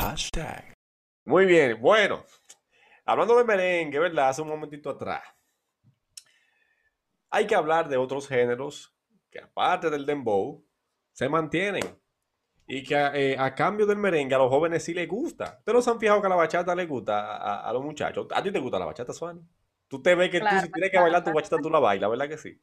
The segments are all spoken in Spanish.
Hashtag. Muy bien, bueno, hablando de merengue, ¿verdad? Hace un momentito atrás. Hay que hablar de otros géneros que aparte del dembow, se mantienen. Y que eh, a, cambio del merengue a los jóvenes sí les gusta. Ustedes se han fijado que a la bachata le gusta a, a los muchachos. ¿A ti te gusta la bachata, Suani? Tú te ves que tú si tienes que bailar tu bachata, tú la bailas, ¿verdad que sí?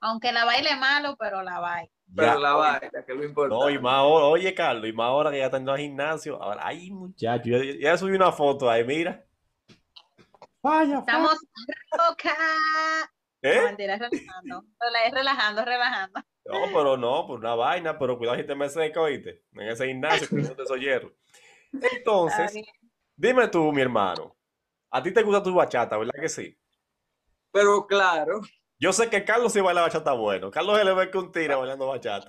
Aunque la baile malo, pero la baila. Pero la baila, que es lo importante. No, y más ahora, oye, Carlos, y más ahora que ya está en el gimnasio. Ahora, ay, muchacho, ya, ya subí una foto ahí, mira. Vaya, Estamos loca. ¿Eh? No, mentira, relajando. relajando, relajando. No, pero no, por una vaina, pero cuidado si te me seca, oíste. En ese gimnasio, que no te soy hierro. Entonces, dime tú, mi hermano, a ti te gusta tu bachata, ¿verdad que sí? Pero claro. Yo sé que Carlos sí baila bachata bueno. Carlos se le ve que un tira bailando bachata.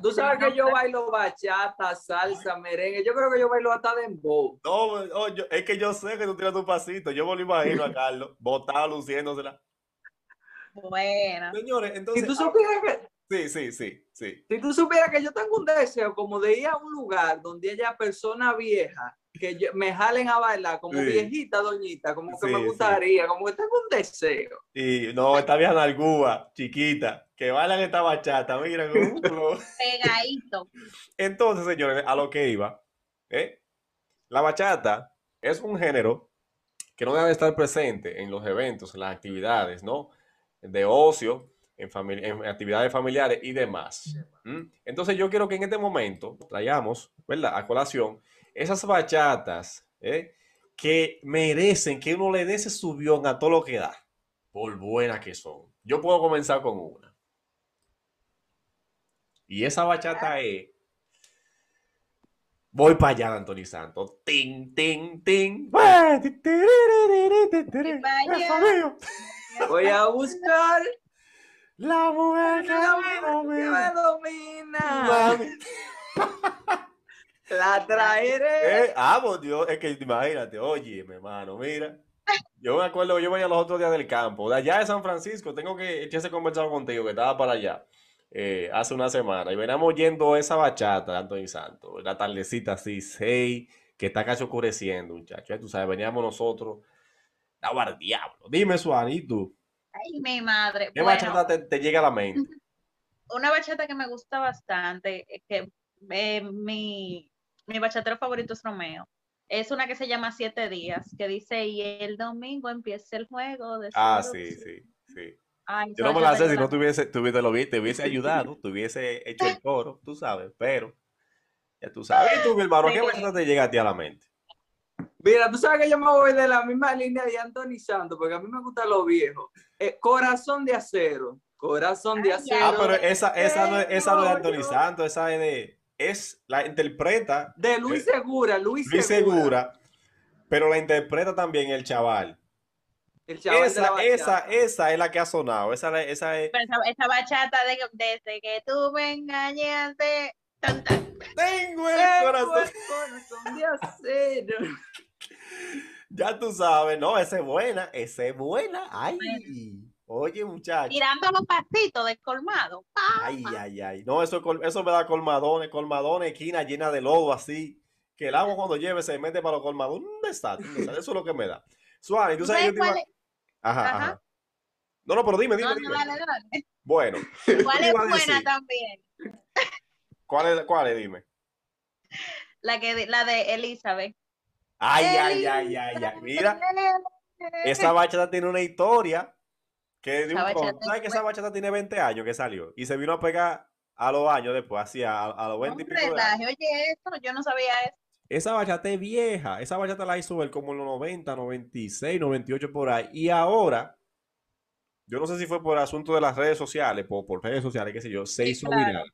Tú sabes que yo bailo bachata, salsa, merengue. Yo creo que yo bailo hasta dembow. No, no es que yo sé que tú tiras tu pasito. Yo me lo imagino a Carlos, botado, luciéndosela. Bueno. Señores, entonces. Si tú supieras que. Sí, sí, sí, sí. Si tú supieras que yo tengo un deseo como de ir a un lugar donde haya persona vieja que me jalen a bailar como viejita, doñita, como que me gustaría, como que tengo un deseo. Y no, esta vieja Nalgúa, chiquita, que bailan esta bachata, mira, pegadito. Entonces, señores, a lo que iba, ¿eh? la bachata es un género que no debe estar presente en los eventos, en las actividades, ¿no? De ocio, en, actividades familiares y demás. Entonces yo quiero que en este momento traigamos, ¿verdad? A colación esas bachatas ¿eh? que merecen que uno le dé ese subión a todo lo que da, por buenas que son. Yo puedo comenzar con una. Y esa bachata es... Voy para allá, Anthony Santos. Ting, ting, ting. Voy a buscar la mujer que, me domina. La traeré. Eh, ah, pues, Dios, es que imagínate, oye, mi hermano, mira. Yo me acuerdo, yo venía los otros días del campo, de allá de San Francisco, tengo que echarse conversado contigo, que estaba para allá eh, hace una semana, y veníamos yendo esa bachata de Antonio Santos, la tardecita así, seis, que está casi oscureciendo, muchachos. Tú sabes, veníamos nosotros, estaba al diablo. Dime, Suani, ¿y tú? Ay, mi madre. ¿Qué bachata te, llega a la mente? Una bachata que me gusta bastante, que eh, mi, mi bachatero favorito es Romeo. Es una que se llama Siete Días, que dice, y el domingo empieza el juego de... Ah, sí, sí, sí. Yo no me la sé si no tuviese, tuviese, lo, te hubiese ayudado, te hubiese hecho el coro, tú sabes, pero ya tú sabes. ¿Y tú, mi hermano, qué bachata te llega a ti a la mente? Mira, tú sabes que yo me voy de la misma línea de Anthony Santos, porque a mí me gusta lo viejo. Eh, corazón de acero, corazón de acero. Ah, pero esa, esa, no, esa no es de Anthony Santos, esa es de es la interpreta. De Luis Segura, Luis, Segura. Pero la interpreta también el chaval. El chaval esa, esa, esa es la que ha sonado. Esa, esa es. esa, bachata de, desde que tú me engañaste. Tengo el corazón. de acero. ya tú sabes, no, esa es buena, esa es buena. Ay. Oye, muchacho. Tirando los pasitos del colmado. Ay, ay, ay. No, eso, eso me da colmadones, colmadones, esquina llena de lodo así. Que el agua cuando lleve se mete para los colmadones. Un desastre, Eso es lo que me da. Suárez, tú sabes. Yo ajá, ajá, No, no, pero dime, dime. dime. Bueno. ¿Cuál es buena también? ¿Cuál es, cuál es? Dime. La, que, la de Elizabeth. Ay, ay, ay, ay, ay. Mira. Esa bachata tiene una historia que de un ¿Sabes que esa bachata tiene 20 años que salió? Y se vino a pegar a los años después, así a, a los 20 y pico Oye, esto, yo no sabía eso. Esa bachata es vieja. Esa bachata la hizo él como en los 90, 96, 98 por ahí. Y ahora, yo no sé si fue por asunto de las redes sociales, por, por redes sociales, qué sé yo, se hizo viral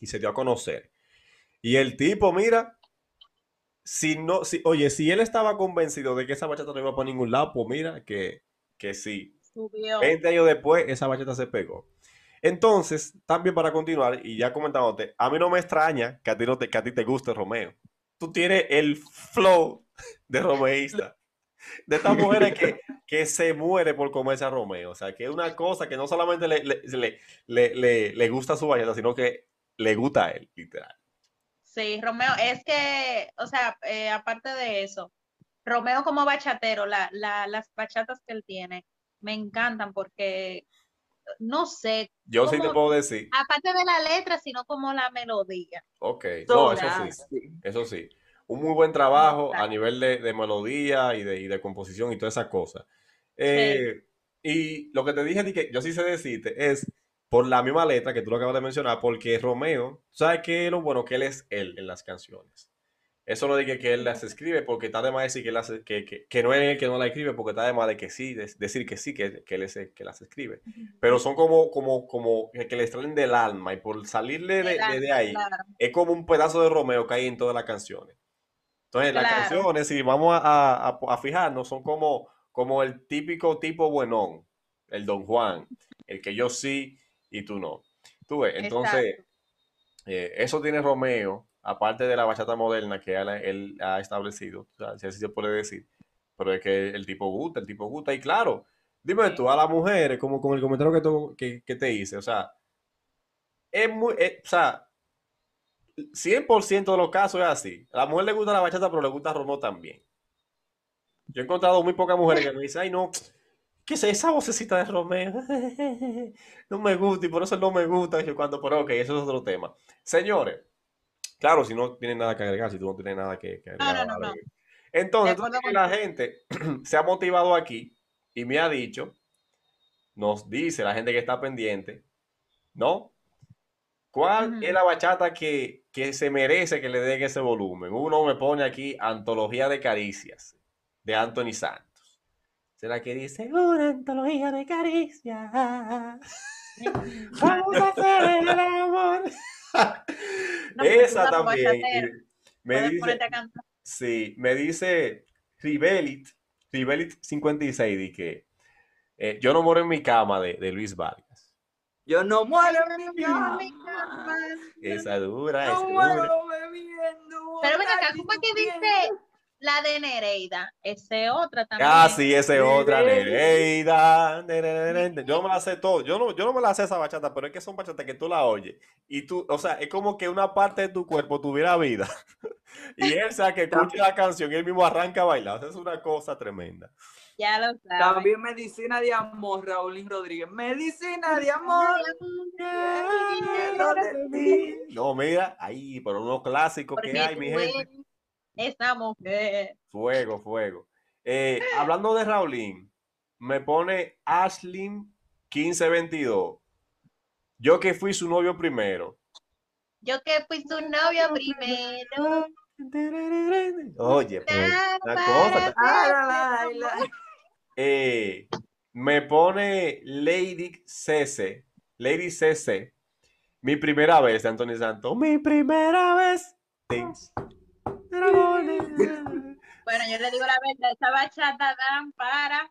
y se dio a conocer. Y el tipo, mira, si no, si, oye, si él estaba convencido de que esa bachata no iba por ningún lado, pues mira que, que sí. 20 años después, esa bachata se pegó. Entonces, también para continuar, y ya comentándote, a mí no me extraña que a ti, no te, que a ti te guste Romeo. Tú tienes el flow de romeísta. De estas mujeres que, que se muere por comerse a Romeo. O sea, que es una cosa que no solamente le, le, le, le gusta su bachata, sino que le gusta a él, literal. Sí, Romeo, es que, o sea, eh, aparte de eso, Romeo como bachatero, la, la, las bachatas que él tiene, me encantan porque, no sé. Yo sí te puedo decir. Aparte de la letra, sino como la melodía. Ok, no, eso sí, eso sí. Un muy buen trabajo a nivel de, de melodía y de, y de, composición y todas esas cosas. Eh, y lo que te dije, que yo sí sé decirte, es por la misma letra que tú lo acabas de mencionar, porque Romeo, ¿sabes qué es lo bueno? Que él es él en las canciones. Eso no dice que él las escribe porque está de más decir que, las, que, que, que, no es él que no la escribe porque está de más de que sí, decir que sí, que, que él es el que las escribe. Pero son como, como, como que le extraen del alma y por salirle de, de, ahí es como un pedazo de Romeo que hay en todas las canciones. Entonces, las canciones, si vamos a, a, a, fijarnos, son como, como el típico tipo buenón, el Don Juan, el que yo sí y tú no. Tú ves, entonces, eh, eso tiene Romeo, aparte de la bachata moderna que él, ha establecido, si así se puede decir, pero es que el tipo gusta, el tipo gusta, y claro, dime tú, a las mujeres, como con el comentario que, te hice, o sea, es muy, eh, o sea, 100% de los casos es así. A la mujer le gusta la bachata, pero le gusta Romeo también. Yo he encontrado muy pocas mujeres que me dicen, ay no, ¿Qué es esa vocecita de Romeo? no me gusta y por eso no me gusta. Yo cuando, pero ok, eso es otro tema. Señores, claro, si no tienen nada que agregar, si tú no tienes nada que, agregar. No, no, no, entonces, la gente se ha motivado aquí y me ha dicho, nos dice la gente que está pendiente, ¿no? ¿Cuál es la bachata que, que, se merece que le den ese volumen? Uno me pone aquí Antología de Caricias, de Anthony Santos. ¿Será que dice una antología de caricia? Vamos a hacer el amor. Esa también. Me dice, sí, me dice Rivelit, Rivelit 56, y que eh, yo no muero en mi cama de, de Luis Vargas. Yo no muero en mi cama. Esa dura, esa dura. Pero ven acá, ¿cómo es que dice la de Nereida, ese otra también. Ah, sí, ese otra, Nereida. Yo me la sé todo. Yo no, yo no me la sé esa bachata, pero es que son bachatas que tú la oyes. Y tú, o sea, es como que una parte de tu cuerpo tuviera vida. y él, o sea, que escuche la canción y él mismo arranca a bailar. O sea, es una cosa tremenda. Ya lo sabes. También Medicina de Amor, Raúlín Rodríguez. Medicina de Amor. No, mira, ahí, por unos clásicos que hay, mi gente esa mujer. Fuego, fuego. Eh, hablando de Raulín, me pone Ashlyn 1522. Yo que fui su novio primero. Yo que fui su novio primero. Oye, pues, cosa. Eh, me pone Lady CC. Lady CC. Mi primera vez, Antonio Santos. Mi primera vez. Bueno, yo le digo la verdad, esa bachata dan para.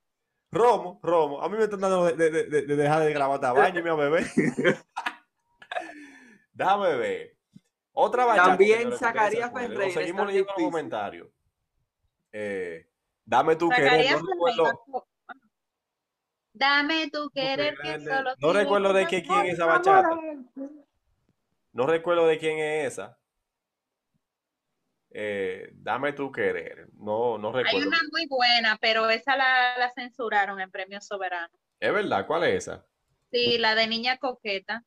Romo, Romo. A mí me están dando de, de, de, dejar de grabar tabaño, mi bebé. Déjame ver. Otra bachata. También sacaría Ferreira. Seguimos leyendo los comentarios. Eh, dame tu querer. No recuerdo, dame tu querer que solo No recuerdo de qué, quién es esa bachata. No recuerdo de quién es esa. Eh, dame tu querer. No, no recuerdo. Hay una muy buena, pero esa la, la censuraron en Premio Soberano. Es verdad, ¿cuál es esa? Sí, la de Niña Coqueta,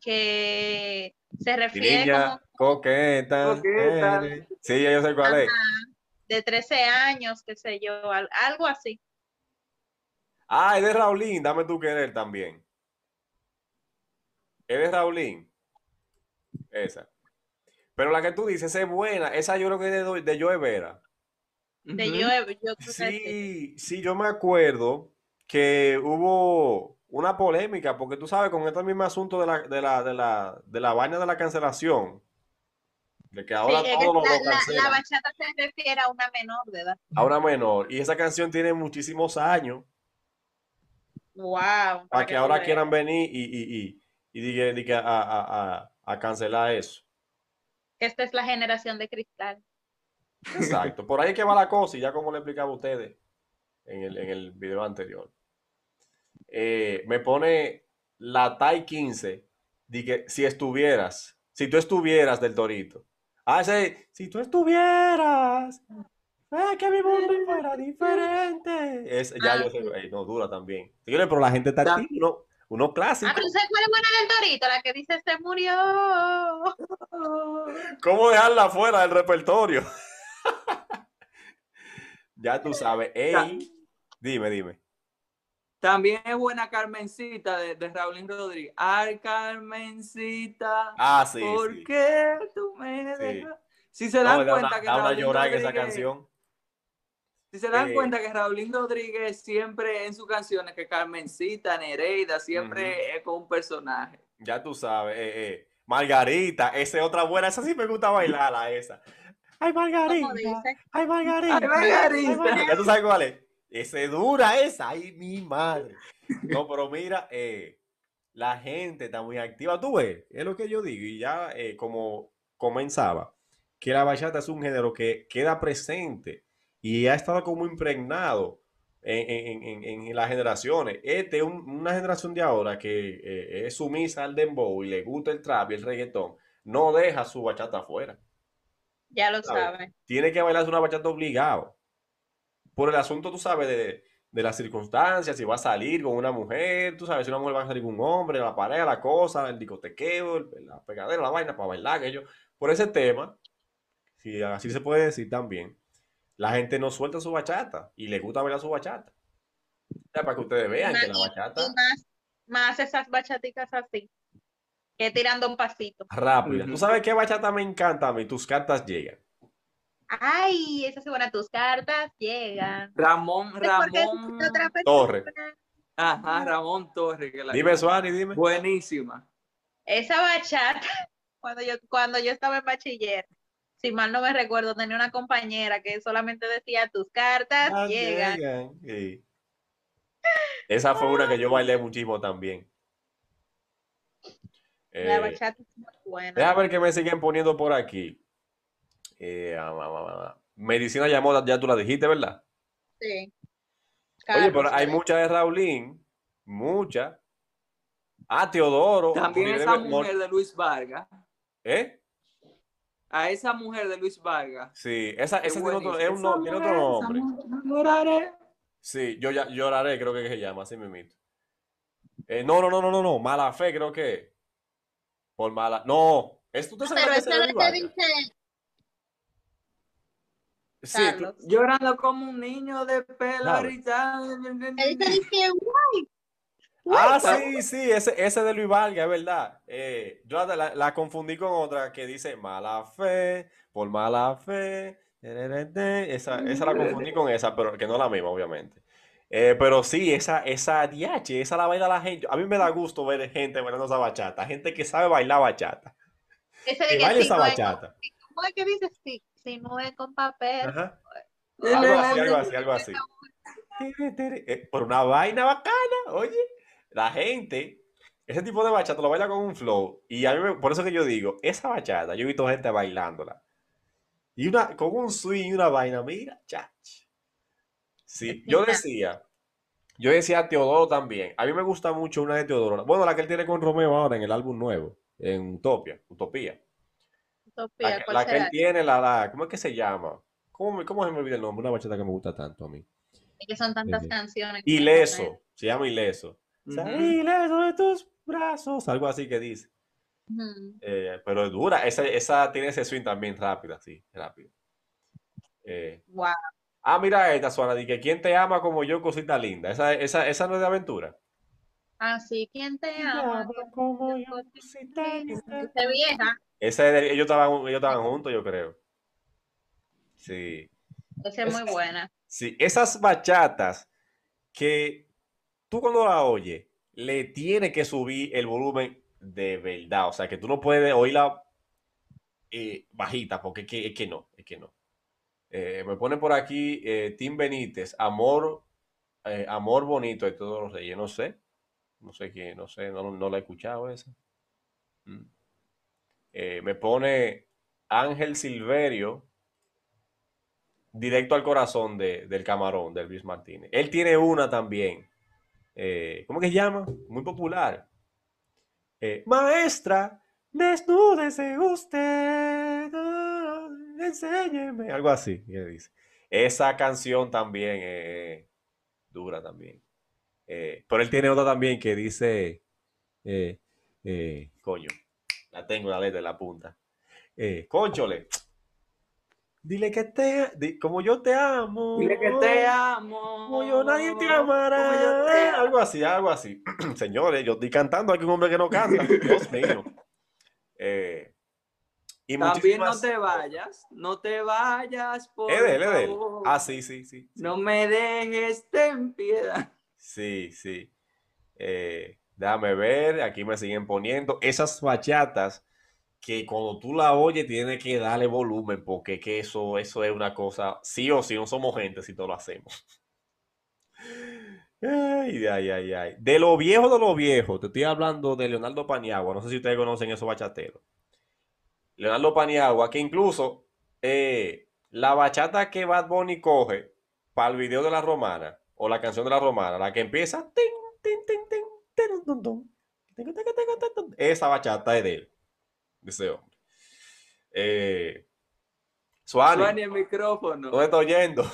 que se refiere Niña coqueta. coqueta. Sí, yo sé cuál es. De 13 años, qué sé yo, algo así. Ah, es de Raulín, dame tu querer también. Es de Raulín. Esa. Pero la que tú dices es buena. Esa yo creo que es de, de Joe Vera. De Joe, yo sí, sí, yo me acuerdo que hubo una polémica, porque tú sabes, con este mismo asunto de la, de la, de la, de la vaina de la cancelación, de que ahora todo la, la, bachata se refiere a una menor de edad. A una menor. Y esa canción tiene muchísimos años. Wow. Para, que, ahora quieran venir y, y, y, y diga, a, a, a, a cancelar eso esta es la generación de cristal. Exacto, por ahí que va la cosa y ya como le explicaba a ustedes en el, en el video anterior. Eh, me pone la TAI 15, de que si estuvieras, si tú estuvieras del Torito, Ah, ese, si tú estuvieras, eh, que mi mundo fuera diferente. Es, ya Ah, yo sé, sí. ey, no, dura también. Pero la gente está activa, uno, uno Ah, clásico. pero ¿sabes cuál es buena del Torito? La que dice se murió. ¿Cómo dejarla fuera del repertorio? ya tú sabes. Ey, dime, dime. También es buena Carmencita de, de Raulín Rodríguez. Ay, Carmencita, Ah, sí. ¿por sí. qué tú me Sí. dejas? Si se No, dan da cuenta una, que da una llorada en esa canción. Si se dan Eh, cuenta que Raulín Rodríguez siempre en sus canciones, que Carmencita, Nereida, siempre es con un personaje. Ya tú sabes. eh, eh. Margarita, esa es otra buena. Esa sí me gusta bailarla, esa. Ay, Margarita. Ay, Margarita. Ay, Margarita. Ya tú sabes cuál es. Ese dura esa. Ay, mi madre. No, pero mira, eh, la gente está muy activa. Tú ves, es lo que yo digo. Y ya eh, como comenzaba, que la bachata es un género que queda presente y ha estado como impregnado en, en- en- en las generaciones. Este es un- una generación de ahora que eh, es sumisa al dembow y le gusta el trap y el reggaetón. No deja su bachata afuera Ya lo ¿Sabes? sabe. tiene que bailarse una bachata obligado. Por el asunto, tú sabes, de, de las circunstancias, si va a salir con una mujer, tú sabes, si una mujer va a salir con un hombre, la pareja, la cosa, el discotequeo, el- la pegadera, la vaina para bailar, aquello. Por ese tema, si así se puede decir también, la gente no suelta su bachata y le gusta bailar su bachata. O sea, para que ustedes vean que la bachata más, más esas bachaticas así. Que tirando un pasito. rápida. ¿Tú sabes qué bachata me encanta a mí? Tus cartas llegan. Ay, esa es buena. Tus cartas llegan. Ramón, ¿Por qué Ramón, otra persona? Torre. ajá, Ramón Torres. Que la Dime, Suani, dime. Buenísima. Esa bachata, cuando yo, cuando yo estaba en bachiller, si mal no me recuerdo, tenía una compañera que solamente decía tus cartas Ah, llegan. llegan, sí. Esa fue una que yo bailé muchísimo también. La Eh, bachata es muy buena. déjame ver qué me siguen poniendo por aquí. Eh, ah, ah, ah, ah. Medicina llamó, ya tú la dijiste, ¿verdad? Sí. Oye, pero hay muchas de Raulín, muchas. Ah, Teodoro. También esa mujer de Luis Vargas. ¿Eh? A esa mujer de Luis Vargas. Sí, esa, esa tiene otro, es un tiene otro nombre. mujer, lloraré. Sí, yo ya lloraré, creo que se llama, así mismito. Eh, no, no, no, no, no, no, mala fe, creo que. Por mala. No, es tú te sabes Pero que esa es la que dice Sí, tú-. Llorando como un niño de pelo rizado. Él te dice, "Guay". Ah, sí, sí, ese, ese de Luis Vargas, es verdad. Eh, yo la, la- confundí con otra que dice mala fe, por mala fe. Esa, esa la confundí con esa, pero que no es la misma, obviamente. Eh, pero sí, esa, esa DH, esa la baila la gente. A mí me da gusto ver gente bailando esa bachata, gente que sabe bailar bachata. Ese de Que si esa no es con- bachata. ¿Cómo es que dice? Si, si no es con papel. Ajá. Algo así, algo así, algo así. Por una vaina bacana, oye. La gente, ese tipo de bachata lo baila con un flow. Y a mí, me- por eso que yo digo, esa bachata, yo he visto gente bailándola. Y una, con un swing y una vaina, mira, chach. Sí, yo decía, yo decía a Teodoro también. A mí me gusta mucho una de Teodoro. Bueno, la que él tiene con Romeo ahora en el álbum nuevo, en Utopia, Utopía. Utopía, La, que- ¿cuál la que él tiene, la, la, ¿cómo es que se llama? ¿Cómo, cómo se me olvida el nombre? Una bachata que me gusta tanto a mí. Es que son tantas Ujú. canciones. que Ileso, se llama Ileso. Ileso de tus brazos, algo así que dice. Eh, pero es dura, esa, esa tiene ese swing también rápida, sí, rápido. Eh, Wow. ah, mira esta, Suana, que quién te ama como yo, cosita linda. Esa, esa, esa no es de aventura. Así, ¿quién te ama? como yo, cosita linda. Vieja. Esa es de- ellos estaban, ellos estaban juntos, yo creo. Sí. Esa es muy buena. Sí, esas bachatas que tú cuando la oyes, le tienes que subir el volumen de verdad. O sea, que tú no puedes oírla eh, bajita, porque es que, no, es que no. Eh, me pone por aquí eh, Tim Benítez, Amor, Amor Bonito de todos los reyes. No sé, no sé quién, no sé, no, la he escuchado esa. Mm. Me pone Ángel Silverio, directo al corazón de- del camarón, de Luis Martínez. Él tiene una también. Eh, ¿cómo que se llama? Muy popular. Eh, Maestra, desnúdese usted. enséñeme, algo así, que dice. Esa canción también es dura también. Eh, pero él tiene otra también que dice, eh, eh, coño, la tengo la letra de la punta. Eh, conchole, dile que te, como yo te amo. Dile que te amo. Como yo nadie te amará. Algo así, algo así. Señores, yo estoy cantando, hay un hombre que no canta. Dios mío. Eh, y También no te vayas, no te vayas, por es de él. Ah, sí, sí, sí, No me dejes, ten piedad. Sí, sí. Eh, déjame ver, aquí me siguen poniendo esas bachatas que cuando tú la oyes tienes que darle volumen porque que eso, eso es una cosa, sí o sí, no somos gente si todo lo hacemos. Ay, ay, ay, ay. De lo viejo de lo viejo, te estoy hablando de Leonardo Paniagua, no sé si ustedes conocen esos bachateros. Leonardo Paniagua, que incluso eh, la bachata que Bad Bunny coge para el video de la romana, o la canción de la romana, la que empieza, esa bachata es de él, de ese hombre. Eh, Suani, el micrófono. ¿Dónde estoy oyendo?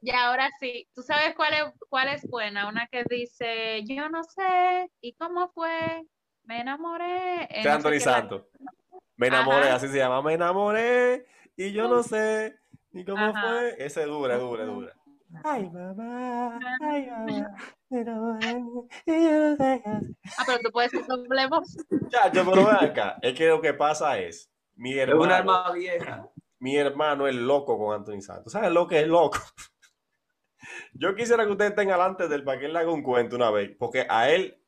Y ahora sí, ¿tú sabes cuál es, cuál es buena? Una que dice, yo no sé, ¿y cómo fue? Me enamoré. Eh, Anthony Santos. Me enamoré, así se llama, me enamoré, y yo no sé, ¿y cómo fue? Ese dura, dura, dura. Ay, mamá, ay, mamá, sé Ah, pero tú puedes ser doble voz. Chacho, pero ven acá, es que lo que pasa es, mi hermano. Es una alma vieja. Mi hermano es loco con Anthony Santos. ¿Sabes lo que es loco? Yo quisiera que ustedes estén adelante del para que él le haga un cuento una vez, porque a él,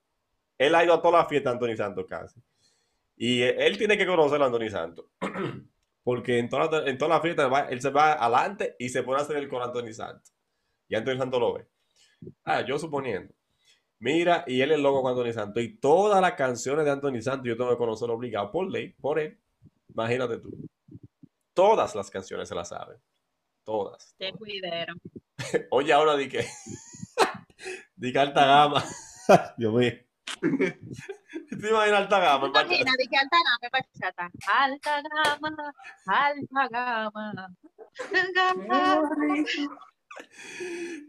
él ha ido a todas las fiestas Anthony Santos casi. Y él tiene que conocer a Anthony Santos. Porque en todas en toda las fiestas él se va adelante y se pone a hacer el con Anthony Santos. Y Anthony Santos lo ve. Ah, yo suponiendo. Mira, y él es loco con Anthony Santos. Y todas las canciones de Anthony Santos yo tengo que conocer obligado por ley, por él. Imagínate tú. Todas las canciones se las saben. Todas. Qué cuidero. Oye, ahora di que. di que alta gama. Dios mío. ¿Te imaginas alta gama? Imagina, di que alta gama, bachata. Alta gama, alta gama.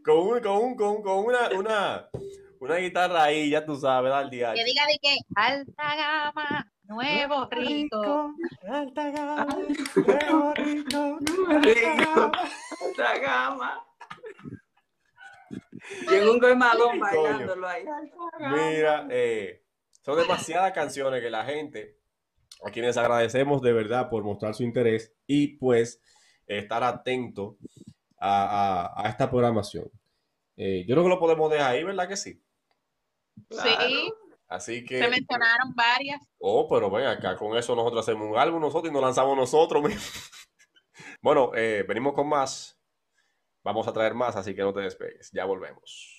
Con, un, con, un, con, con una, una, una guitarra ahí, ya tú sabes, al día. Que diga de que alta gama, nuevo rico. Alta gama, nuevo rico. Rico, alta gama. Llegó un goimalón bailándolo ahí. Mira, eh, son demasiadas canciones que la gente, a quienes agradecemos de verdad por mostrar su interés y pues estar atento a, a, esta programación. Eh, yo creo que lo podemos dejar ahí, ¿verdad que sí? Sí. Así que. Se mencionaron varias. Oh, pero ven acá, con eso nosotros hacemos un álbum nosotros y nos lanzamos nosotros bueno, eh, venimos con más. Vamos a traer más, así que no te despegues. Ya volvemos.